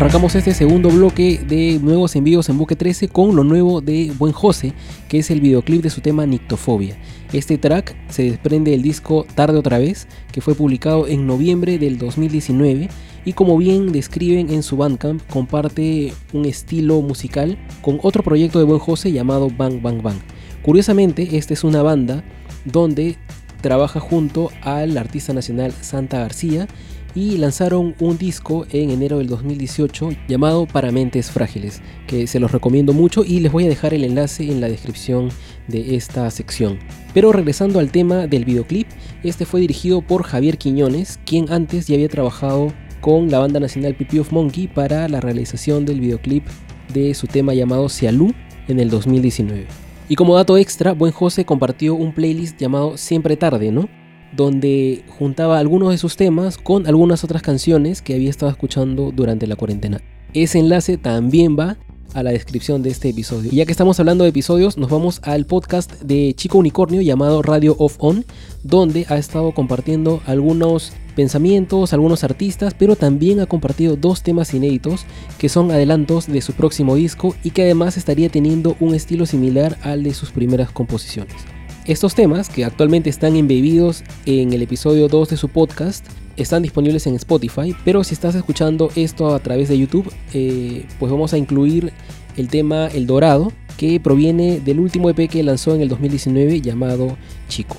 arrancamos este segundo bloque de nuevos envíos en Buque 13 con lo nuevo de Buen José, que es el videoclip de su tema Nictofobia. Este track se desprende del disco Tarde otra vez, que fue publicado en noviembre del 2019 y como bien describen en su Bandcamp, comparte un estilo musical con otro proyecto de Buen José llamado Bang Bang Bang. Curiosamente, esta es una banda donde trabaja junto al artista nacional Santa García y lanzaron un disco en enero del 2018 llamado Para Mentes Frágiles, que se los recomiendo mucho y les voy a dejar el enlace en la descripción de esta sección. Pero regresando al tema del videoclip, este fue dirigido por Javier Quiñones, quien antes ya había trabajado con la banda nacional Pipi of Monkey para la realización del videoclip de su tema llamado Sialú en el 2019. Y como dato extra, Buen José compartió un playlist llamado Siempre Tarde, ¿no? Donde juntaba algunos de sus temas con algunas otras canciones que había estado escuchando durante la cuarentena. Ese enlace también va a la descripción de este episodio. Ya que estamos hablando de episodios, nos vamos al podcast de Chico Unicornio llamado Radio Off On, donde ha estado compartiendo algunos pensamientos, algunos artistas, pero también ha compartido dos temas inéditos que son adelantos de su próximo disco y que además estaría teniendo un estilo similar al de sus primeras composiciones. Estos temas, que actualmente están embebidos en el episodio 2 de su podcast, están disponibles en Spotify, pero si estás escuchando esto a través de YouTube, eh, pues vamos a incluir el tema El Dorado, que proviene del último EP que lanzó en el 2019 llamado Chico.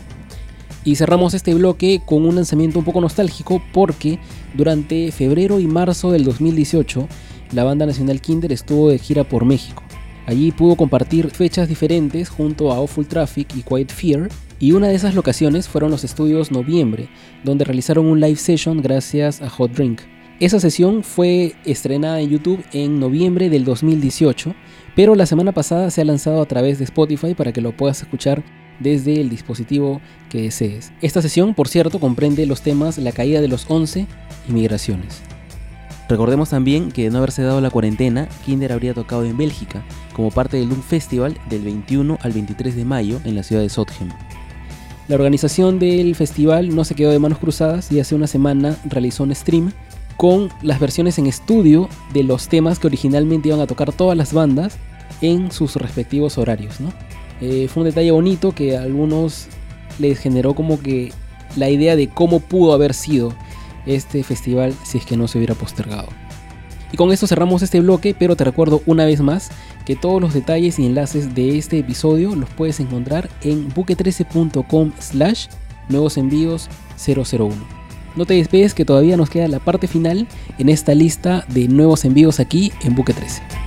Y cerramos este bloque con un lanzamiento un poco nostálgico porque durante febrero y marzo del 2018 la banda nacional Kinder estuvo de gira por México. Allí pudo compartir fechas diferentes junto a Awful Traffic y Quiet Fear, y una de esas locaciones fueron los estudios Noviembre, donde realizaron un live session gracias a Hot Drink. Esa sesión fue estrenada en YouTube en noviembre del 2018, pero la semana pasada se ha lanzado a través de Spotify para que lo puedas escuchar desde el dispositivo que desees. Esta sesión, por cierto, comprende los temas La caída de los 11 y Migraciones. Recordemos también que de no haberse dado la cuarentena, Kinder habría tocado en Bélgica, como parte del Doom Festival del 21 al 23 de mayo en la ciudad de Sothem. La organización del festival no se quedó de manos cruzadas y hace una semana realizó un stream con las versiones en estudio de los temas que originalmente iban a tocar todas las bandas en sus respectivos horarios. Eh, fue un detalle bonito que a algunos les generó como que la idea de cómo pudo haber sido este festival si es que no se hubiera postergado. Y con esto cerramos este bloque, pero te recuerdo una vez más que todos los detalles y enlaces de este episodio los puedes encontrar en buque13.com slash nuevos envíos 001. No te despegues que todavía nos queda la parte final en esta lista de nuevos envíos aquí en Buque 13.